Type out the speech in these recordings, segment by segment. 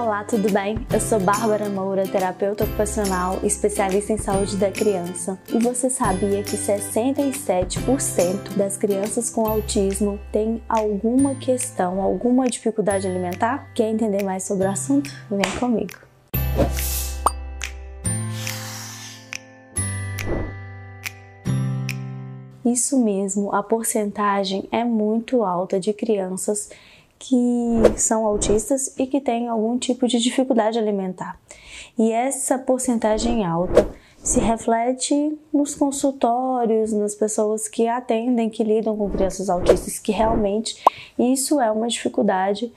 Olá, tudo bem? Eu sou Bárbara Moura, terapeuta ocupacional, especialista em saúde da criança. E você sabia que 67% das crianças com autismo têm alguma questão, alguma dificuldade alimentar? Quer entender mais sobre o assunto? Vem comigo. Isso mesmo, a porcentagem é muito alta de crianças que são autistas e que têm algum tipo de dificuldade alimentar. E essa porcentagem alta se reflete nos consultórios, nas pessoas que atendem, que lidam com crianças autistas, que realmente isso é uma dificuldade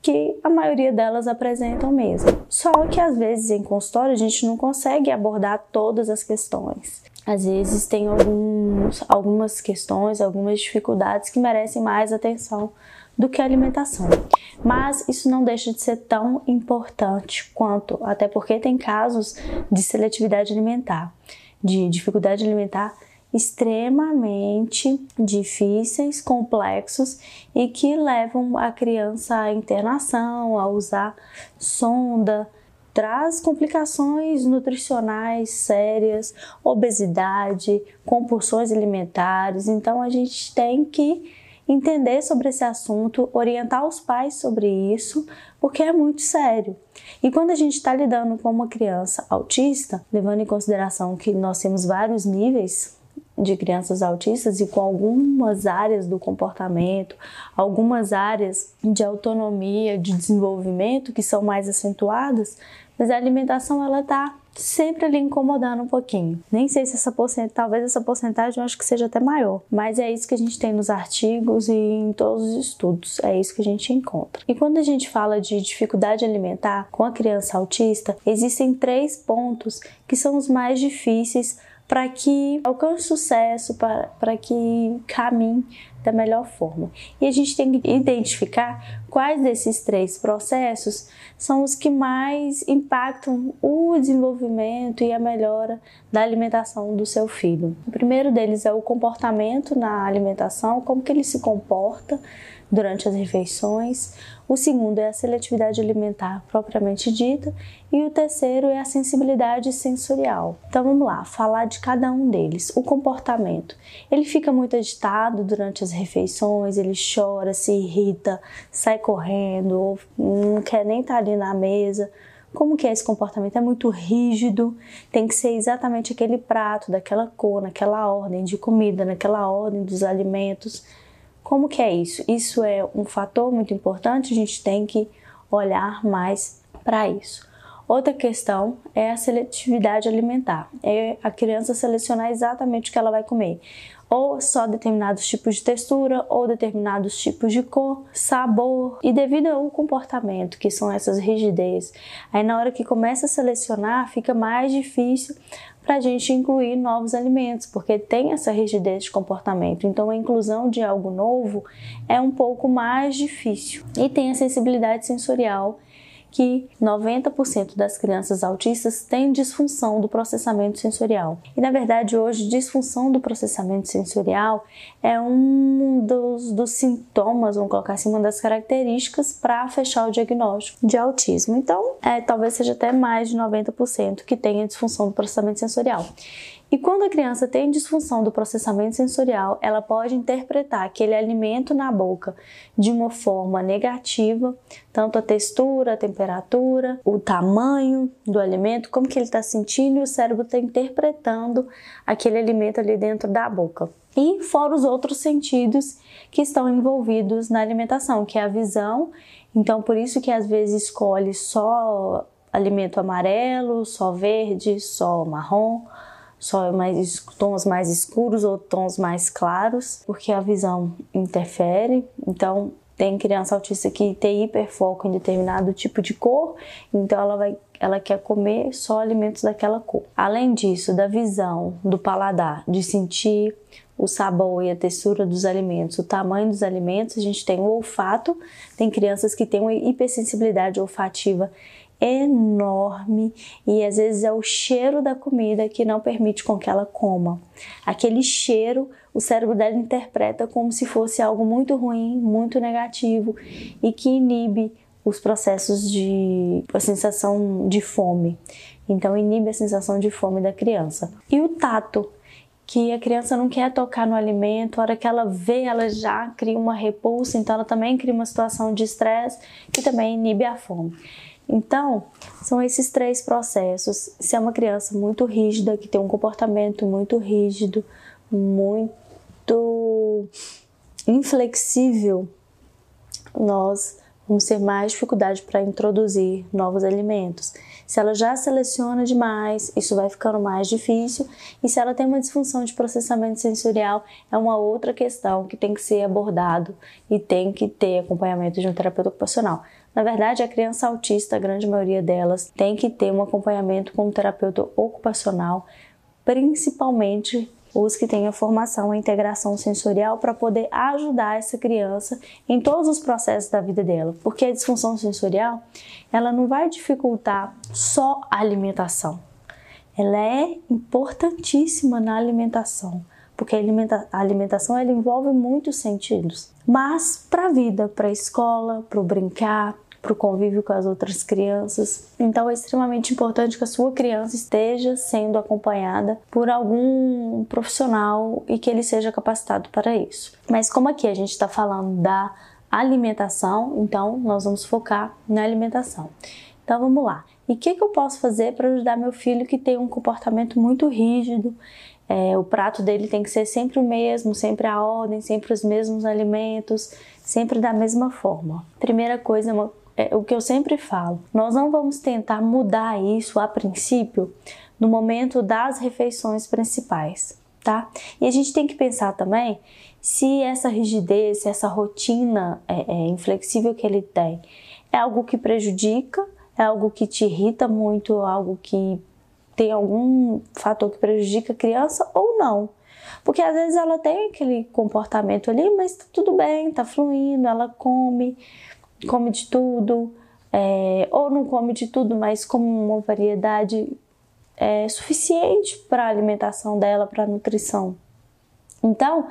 que a maioria delas apresentam mesmo. Só que às vezes em consultório a gente não consegue abordar todas as questões. Às vezes tem alguns, algumas questões, algumas dificuldades que merecem mais atenção do que a alimentação. Mas isso não deixa de ser tão importante quanto, até porque tem casos de seletividade alimentar, de dificuldade alimentar extremamente difíceis, complexos e que levam a criança à internação, a usar sonda, traz complicações nutricionais sérias, obesidade, compulsões alimentares. Então a gente tem que entender sobre esse assunto, orientar os pais sobre isso, porque é muito sério. E quando a gente está lidando com uma criança autista, levando em consideração que nós temos vários níveis de crianças autistas e com algumas áreas do comportamento, algumas áreas de autonomia, de desenvolvimento que são mais acentuadas, mas a alimentação ela está sempre ali incomodando um pouquinho. Nem sei se essa porcentagem, talvez essa porcentagem eu acho que seja até maior, mas é isso que a gente tem nos artigos e em todos os estudos, é isso que a gente encontra. E quando a gente fala de dificuldade alimentar com a criança autista, existem três pontos que são os mais difíceis para que alcance sucesso, para que caminhe da melhor forma. E a gente tem que identificar quais desses três processos são os que mais impactam o desenvolvimento e a melhora da alimentação do seu filho. O primeiro deles é o comportamento na alimentação, como que ele se comporta durante as refeições. O segundo é a seletividade alimentar propriamente dita. E o terceiro é a sensibilidade sensorial. Então vamos lá, falar de cada um deles. O comportamento. Ele fica muito agitado durante as refeições, ele chora, se irrita, sai correndo, ou não quer nem estar ali na mesa. Como que é esse comportamento? É muito rígido, tem que ser exatamente aquele prato, daquela cor, naquela ordem de comida, naquela ordem dos alimentos como que é isso? Isso é um fator muito importante, a gente tem que olhar mais para isso. Outra questão é a seletividade alimentar. É a criança selecionar exatamente o que ela vai comer. Ou só determinados tipos de textura, ou determinados tipos de cor, sabor, e devido ao comportamento, que são essas rigidez, aí na hora que começa a selecionar, fica mais difícil para a gente incluir novos alimentos, porque tem essa rigidez de comportamento. Então, a inclusão de algo novo é um pouco mais difícil. E tem a sensibilidade sensorial, que 90% das crianças autistas têm disfunção do processamento sensorial. E na verdade, hoje, disfunção do processamento sensorial é um dos, dos sintomas, vamos colocar assim, uma das características para fechar o diagnóstico de autismo. Então, é, talvez seja até mais de 90% que tenha disfunção do processamento sensorial. E quando a criança tem disfunção do processamento sensorial, ela pode interpretar aquele alimento na boca de uma forma negativa, tanto a textura, a temperatura, o tamanho do alimento, como que ele está sentindo e o cérebro está interpretando aquele alimento ali dentro da boca. E fora os outros sentidos que estão envolvidos na alimentação, que é a visão. Então, por isso que às vezes escolhe só alimento amarelo, só verde, só marrom só mais tons mais escuros ou tons mais claros, porque a visão interfere. Então, tem criança autista que tem hiperfoco em determinado tipo de cor, então ela vai ela quer comer só alimentos daquela cor. Além disso, da visão, do paladar, de sentir o sabor e a textura dos alimentos, o tamanho dos alimentos, a gente tem o olfato, tem crianças que têm uma hipersensibilidade olfativa enorme e às vezes é o cheiro da comida que não permite com que ela coma. Aquele cheiro, o cérebro dela interpreta como se fosse algo muito ruim, muito negativo e que inibe os processos de a sensação de fome. Então inibe a sensação de fome da criança. E o tato, que a criança não quer tocar no alimento, a hora que ela vê, ela já cria uma repulsa, então ela também cria uma situação de estresse que também inibe a fome. Então, são esses três processos. Se é uma criança muito rígida, que tem um comportamento muito rígido, muito inflexível, nós vamos ter mais dificuldade para introduzir novos alimentos. Se ela já seleciona demais, isso vai ficando mais difícil. E se ela tem uma disfunção de processamento sensorial, é uma outra questão que tem que ser abordado e tem que ter acompanhamento de um terapeuta ocupacional. Na verdade, a criança autista, a grande maioria delas, tem que ter um acompanhamento com um terapeuta ocupacional, principalmente os que têm a formação, a integração sensorial para poder ajudar essa criança em todos os processos da vida dela. Porque a disfunção sensorial, ela não vai dificultar só a alimentação. Ela é importantíssima na alimentação, porque a alimentação ela envolve muitos sentidos. Mas para a vida, para a escola, para o brincar, para o convívio com as outras crianças. Então é extremamente importante que a sua criança esteja sendo acompanhada por algum profissional e que ele seja capacitado para isso. Mas como aqui a gente está falando da alimentação, então nós vamos focar na alimentação. Então vamos lá. E o que, que eu posso fazer para ajudar meu filho que tem um comportamento muito rígido? É, o prato dele tem que ser sempre o mesmo, sempre a ordem, sempre os mesmos alimentos, sempre da mesma forma. Primeira coisa, uma é o que eu sempre falo. Nós não vamos tentar mudar isso a princípio no momento das refeições principais, tá? E a gente tem que pensar também se essa rigidez, se essa rotina é, é inflexível que ele tem é algo que prejudica, é algo que te irrita muito, algo que tem algum fator que prejudica a criança ou não. Porque às vezes ela tem aquele comportamento ali, mas tá tudo bem, tá fluindo, ela come, come de tudo, é, ou não come de tudo, mas come uma variedade é, suficiente para a alimentação dela, para a nutrição. Então,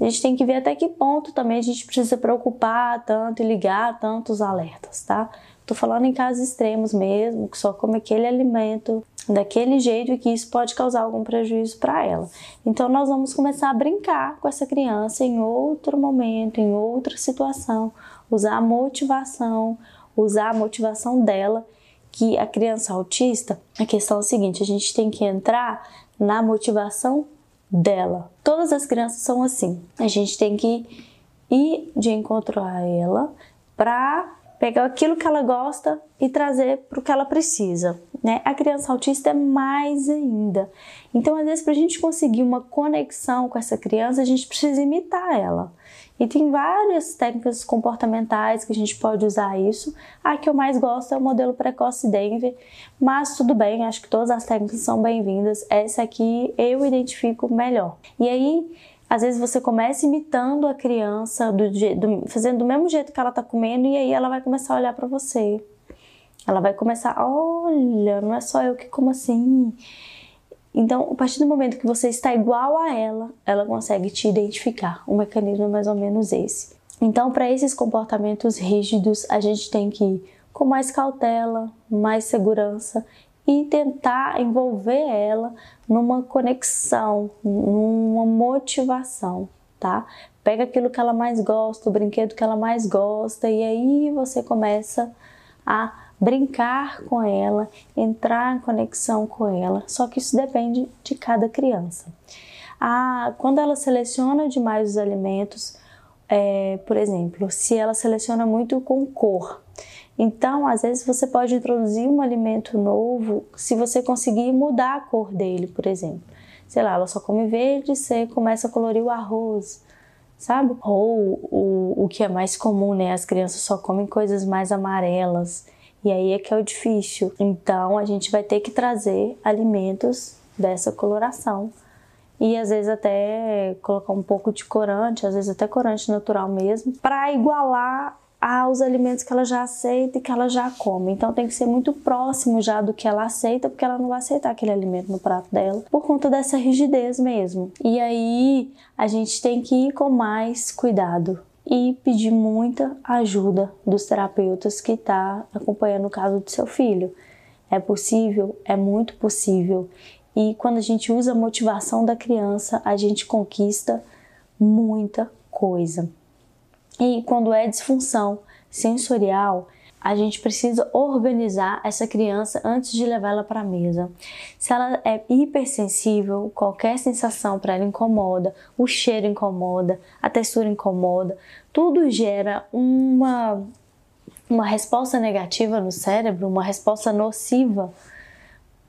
a gente tem que ver até que ponto também a gente precisa preocupar tanto e ligar tantos alertas, tá? Tô falando em casos extremos mesmo, que só come aquele alimento daquele jeito e que isso pode causar algum prejuízo para ela. Então nós vamos começar a brincar com essa criança em outro momento, em outra situação, usar a motivação, usar a motivação dela, que a criança autista, a questão é a seguinte, a gente tem que entrar na motivação dela. Todas as crianças são assim. A gente tem que ir de encontro a ela para pegar aquilo que ela gosta e trazer para o que ela precisa. Né? A criança autista é mais ainda. Então, às vezes, para a gente conseguir uma conexão com essa criança, a gente precisa imitar ela. E tem várias técnicas comportamentais que a gente pode usar isso. A que eu mais gosto é o modelo precoce Denver, mas tudo bem, acho que todas as técnicas são bem-vindas. Essa aqui eu identifico melhor. E aí, às vezes você começa imitando a criança, do, do, fazendo do mesmo jeito que ela está comendo, e aí ela vai começar a olhar para você. Ela vai começar, olha, não é só eu que como assim. Então, a partir do momento que você está igual a ela, ela consegue te identificar. O mecanismo é mais ou menos esse. Então, para esses comportamentos rígidos, a gente tem que ir com mais cautela, mais segurança e tentar envolver ela numa conexão, numa motivação, tá? Pega aquilo que ela mais gosta, o brinquedo que ela mais gosta e aí você começa a brincar com ela, entrar em conexão com ela, só que isso depende de cada criança. Ah, quando ela seleciona demais os alimentos, é, por exemplo, se ela seleciona muito com cor, então às vezes você pode introduzir um alimento novo se você conseguir mudar a cor dele, por exemplo. Sei lá, ela só come verde, você começa a colorir o arroz, sabe? Ou o, o que é mais comum, né? As crianças só comem coisas mais amarelas. E aí é que é o difícil. Então a gente vai ter que trazer alimentos dessa coloração. E às vezes até colocar um pouco de corante, às vezes até corante natural mesmo, para igualar aos alimentos que ela já aceita e que ela já come. Então tem que ser muito próximo já do que ela aceita, porque ela não vai aceitar aquele alimento no prato dela, por conta dessa rigidez mesmo. E aí a gente tem que ir com mais cuidado e pedir muita ajuda dos terapeutas que está acompanhando o caso do seu filho. É possível? É muito possível. E quando a gente usa a motivação da criança, a gente conquista muita coisa. E quando é disfunção sensorial, a gente precisa organizar essa criança antes de levá-la para a mesa. Se ela é hipersensível, qualquer sensação para ela incomoda, o cheiro incomoda, a textura incomoda, tudo gera uma uma resposta negativa no cérebro, uma resposta nociva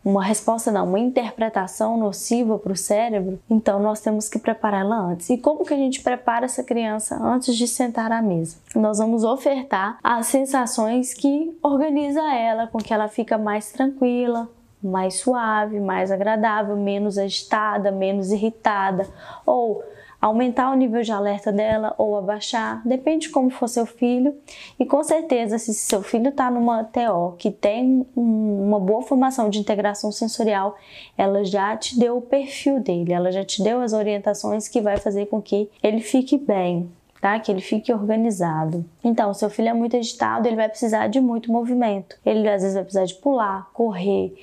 uma resposta não, uma interpretação nociva para o cérebro, então nós temos que prepará-la antes. E como que a gente prepara essa criança antes de sentar à mesa? Nós vamos ofertar as sensações que organiza ela, com que ela fica mais tranquila, mais suave, mais agradável, menos agitada, menos irritada, ou aumentar o nível de alerta dela ou abaixar, depende de como for seu filho. E com certeza, se seu filho está numa TO que tem uma boa formação de integração sensorial, ela já te deu o perfil dele, ela já te deu as orientações que vai fazer com que ele fique bem. Tá? Que ele fique organizado. Então, seu filho é muito agitado, ele vai precisar de muito movimento. Ele às vezes vai precisar de pular, correr,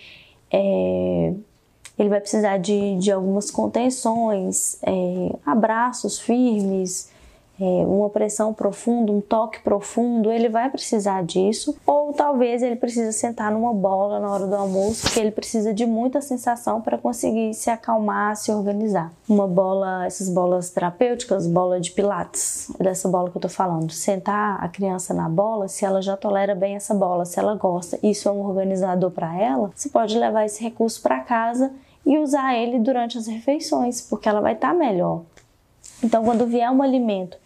é, ele vai precisar de, de algumas contenções, é, abraços firmes, é, uma pressão profunda, um toque profundo, ele vai precisar disso. Ou talvez ele precise sentar numa bola na hora do almoço, porque ele precisa de muita sensação para conseguir se acalmar, se organizar. Uma bola, essas bolas terapêuticas, bola de pilates, dessa bola que eu tô falando. Sentar a criança na bola, se ela já tolera bem essa bola, se ela gosta, isso é um organizador para ela, você pode levar esse recurso para casa e usar ele durante as refeições, porque ela vai estar tá melhor. Então, quando vier um alimento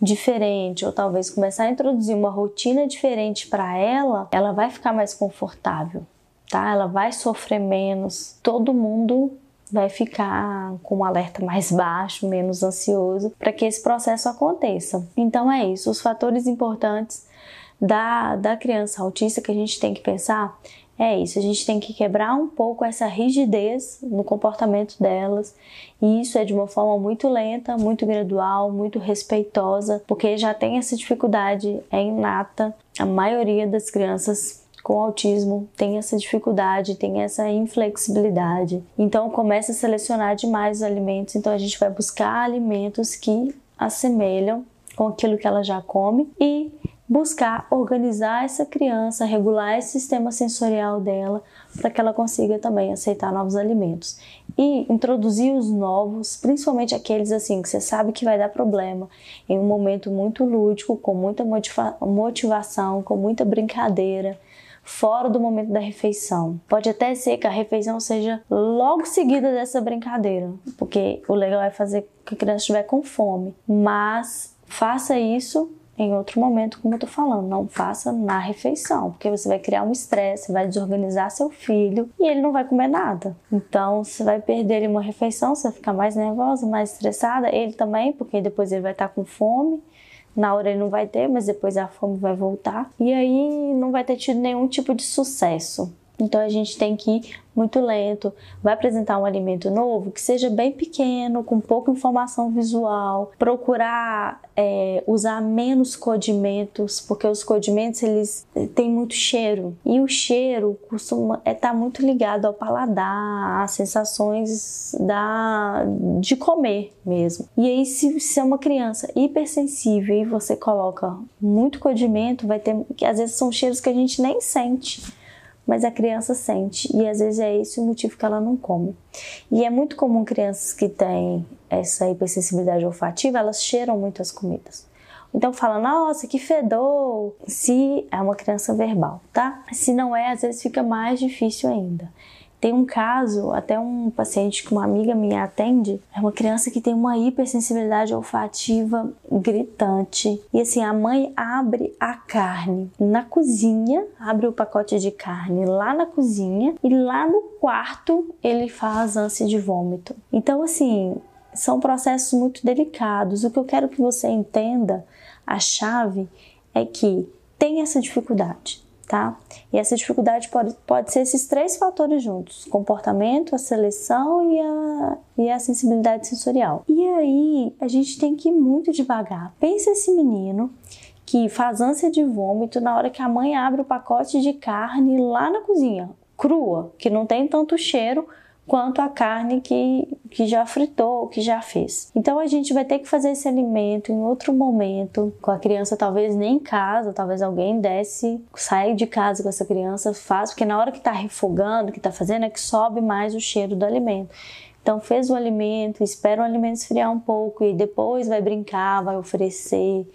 diferente, ou talvez começar a introduzir uma rotina diferente para ela, ela vai ficar mais confortável, tá? Ela vai sofrer menos. Todo mundo vai ficar com um alerta mais baixo, menos ansioso, para que esse processo aconteça. Então é isso, os fatores importantes da, da criança autista que a gente tem que pensar é isso, a gente tem que quebrar um pouco essa rigidez no comportamento delas, e isso é de uma forma muito lenta, muito gradual, muito respeitosa, porque já tem essa dificuldade, é inata. A maioria das crianças com autismo tem essa dificuldade, tem essa inflexibilidade. Então começa a selecionar demais os alimentos, então a gente vai buscar alimentos que assemelham com aquilo que ela já come e buscar organizar essa criança, regular esse sistema sensorial dela, para que ela consiga também aceitar novos alimentos. E introduzir os novos, principalmente aqueles assim que você sabe que vai dar problema, em um momento muito lúdico, com muita motivação, com muita brincadeira, fora do momento da refeição. Pode até ser que a refeição seja logo seguida dessa brincadeira, porque o legal é fazer que a criança estiver com fome, mas faça isso em outro momento, como eu tô falando, não faça na refeição, porque você vai criar um estresse, vai desorganizar seu filho e ele não vai comer nada. Então, você vai perder ele uma refeição, você vai ficar mais nervosa, mais estressada, ele também, porque depois ele vai estar com fome. Na hora ele não vai ter, mas depois a fome vai voltar. E aí não vai ter tido nenhum tipo de sucesso. Então a gente tem que ir muito lento. Vai apresentar um alimento novo que seja bem pequeno, com pouca informação visual. Procurar é, usar menos condimentos, porque os condimentos eles têm muito cheiro e o cheiro costuma estar é, tá muito ligado ao paladar, às sensações da de comer mesmo. E aí se, se é uma criança hipersensível e você coloca muito condimento, vai ter que às vezes são cheiros que a gente nem sente mas a criança sente e às vezes é esse o motivo que ela não come. E é muito comum crianças que têm essa hipersensibilidade olfativa, elas cheiram muito as comidas. Então fala, nossa, que fedor, se é uma criança verbal, tá? Se não é, às vezes fica mais difícil ainda. Tem um caso, até um paciente que uma amiga minha atende, é uma criança que tem uma hipersensibilidade olfativa gritante. E assim, a mãe abre a carne na cozinha, abre o pacote de carne lá na cozinha e lá no quarto ele faz ânsia de vômito. Então, assim, são processos muito delicados. O que eu quero que você entenda, a chave é que tem essa dificuldade tá? E essa dificuldade pode, pode ser esses três fatores juntos: comportamento, a seleção e a, e a sensibilidade sensorial. E aí a gente tem que ir muito devagar. Pensa esse menino que faz ânsia de vômito na hora que a mãe abre o pacote de carne lá na cozinha, crua, que não tem tanto cheiro quanto a carne que, que já fritou, que já fez. Então a gente vai ter que fazer esse alimento em outro momento, com a criança talvez nem em casa, talvez alguém desce, sai de casa com essa criança, faz, porque na hora que está refogando, que está fazendo, é que sobe mais o cheiro do alimento. Então fez o alimento, espera o alimento esfriar um pouco e depois vai brincar, vai oferecer.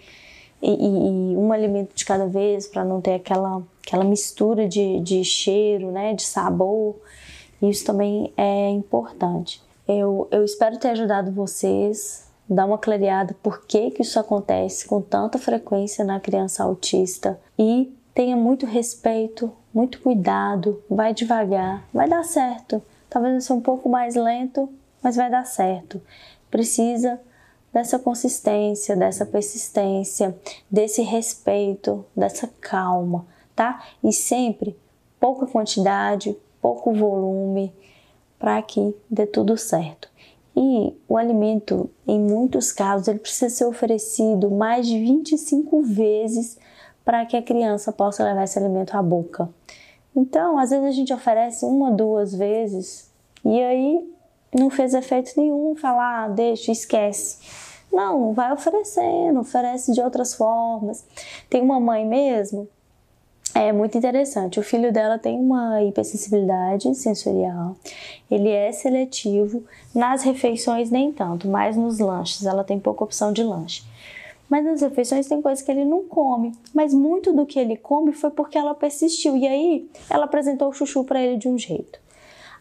E, e, e um alimento de cada vez para não ter aquela, aquela mistura de, de cheiro, né, de sabor. Isso também é importante. Eu, eu espero ter ajudado vocês dar uma clareada por que, que isso acontece com tanta frequência na criança autista e tenha muito respeito, muito cuidado, vai devagar, vai dar certo. Talvez vai ser um pouco mais lento, mas vai dar certo. Precisa dessa consistência, dessa persistência, desse respeito, dessa calma, tá? E sempre pouca quantidade, pouco volume, para que dê tudo certo. E o alimento, em muitos casos, ele precisa ser oferecido mais de 25 vezes para que a criança possa levar esse alimento à boca. Então, às vezes a gente oferece uma, duas vezes e aí não fez efeito nenhum, falar, ah, deixa, esquece. Não, vai oferecendo, oferece de outras formas. Tem uma mãe mesmo é muito interessante. O filho dela tem uma hipersensibilidade sensorial. Ele é seletivo nas refeições nem tanto, mas nos lanches ela tem pouca opção de lanche. Mas nas refeições tem coisas que ele não come, mas muito do que ele come foi porque ela persistiu e aí ela apresentou o chuchu para ele de um jeito.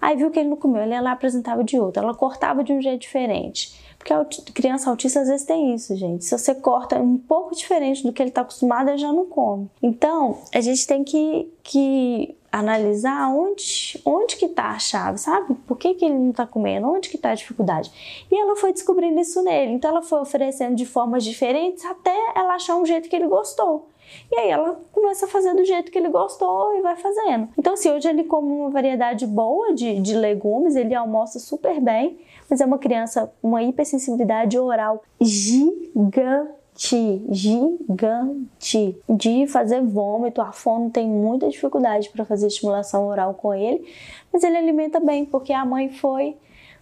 Aí viu que ele não comeu, ela apresentava de outro, ela cortava de um jeito diferente. Porque a criança autista às vezes tem isso, gente. Se você corta um pouco diferente do que ele está acostumado, ele já não come. Então, a gente tem que, que analisar onde, onde que tá a chave, sabe? Por que, que ele não tá comendo? Onde que tá a dificuldade? E ela foi descobrindo isso nele. Então ela foi oferecendo de formas diferentes até ela achar um jeito que ele gostou. E aí ela começa a fazer do jeito que ele gostou e vai fazendo. Então, assim, hoje ele come uma variedade boa de, de legumes, ele almoça super bem, mas é uma criança, uma hipersensibilidade oral gigante gigante de fazer vômito. A fono tem muita dificuldade para fazer estimulação oral com ele, mas ele alimenta bem porque a mãe foi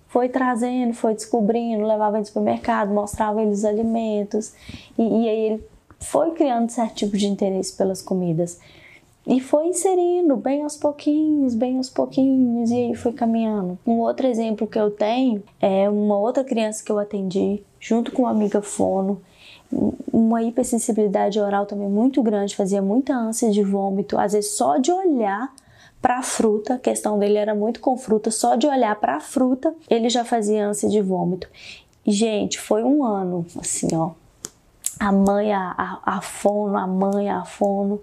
foi trazendo, foi descobrindo, levava ele no supermercado, mostrava ele os alimentos e, e aí ele foi criando certo tipo de interesse pelas comidas e foi inserindo bem aos pouquinhos, bem aos pouquinhos, e aí foi caminhando. Um outro exemplo que eu tenho é uma outra criança que eu atendi, junto com uma amiga fono, uma hipersensibilidade oral também muito grande, fazia muita ânsia de vômito, às vezes só de olhar para a fruta, a questão dele era muito com fruta, só de olhar para a fruta ele já fazia ânsia de vômito. Gente, foi um ano assim, ó, a mãe, a, a, fono, a mãe, a fono,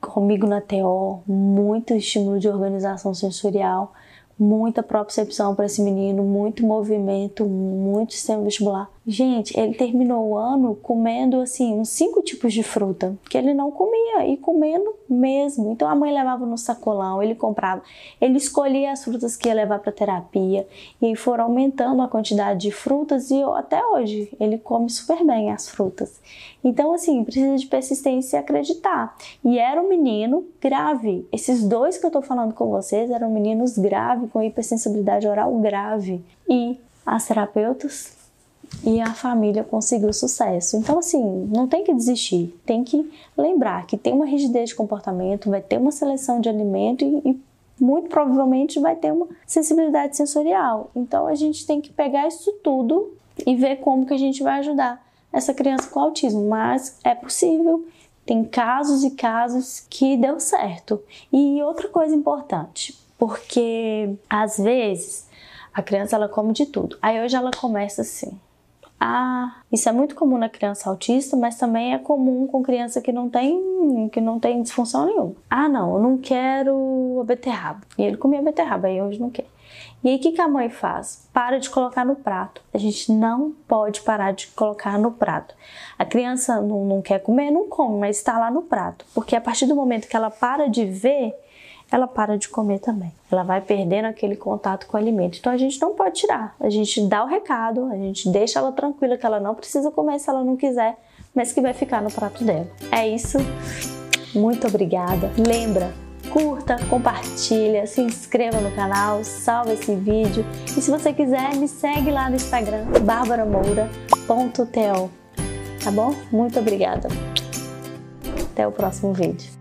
comigo na TO, muito estímulo de organização sensorial, muita propriocepção para esse menino, muito movimento, muito sistema vestibular. Gente, ele terminou o ano comendo assim uns cinco tipos de fruta que ele não comia e comendo mesmo. Então a mãe levava no sacolão, ele comprava, ele escolhia as frutas que ia levar para terapia e aí foram aumentando a quantidade de frutas e até hoje ele come super bem as frutas. Então assim precisa de persistência e acreditar. E era um menino grave. Esses dois que eu tô falando com vocês eram meninos graves com hipersensibilidade oral grave e as terapeutas e a família conseguiu sucesso. Então, assim, não tem que desistir, tem que lembrar que tem uma rigidez de comportamento, vai ter uma seleção de alimento e, e muito provavelmente vai ter uma sensibilidade sensorial. Então, a gente tem que pegar isso tudo e ver como que a gente vai ajudar essa criança com autismo. Mas é possível, tem casos e casos que deu certo. E outra coisa importante, porque às vezes a criança ela come de tudo. Aí hoje ela começa assim: ah, isso é muito comum na criança autista, mas também é comum com criança que não tem, que não tem disfunção nenhuma. Ah, não, eu não quero a beterraba. E ele comia beterraba, e hoje não quer. E aí o que, que a mãe faz? Para de colocar no prato. A gente não pode parar de colocar no prato. A criança não, não quer comer, não come, mas está lá no prato. Porque a partir do momento que ela para de ver, ela para de comer também. Ela vai perdendo aquele contato com o alimento. Então a gente não pode tirar. A gente dá o recado, a gente deixa ela tranquila que ela não precisa comer se ela não quiser, mas que vai ficar no prato dela. É isso. Muito obrigada. Lembra, curta, compartilha, se inscreva no canal, salva esse vídeo e se você quiser me segue lá no Instagram barbaramoura.to. Tá bom? Muito obrigada. Até o próximo vídeo.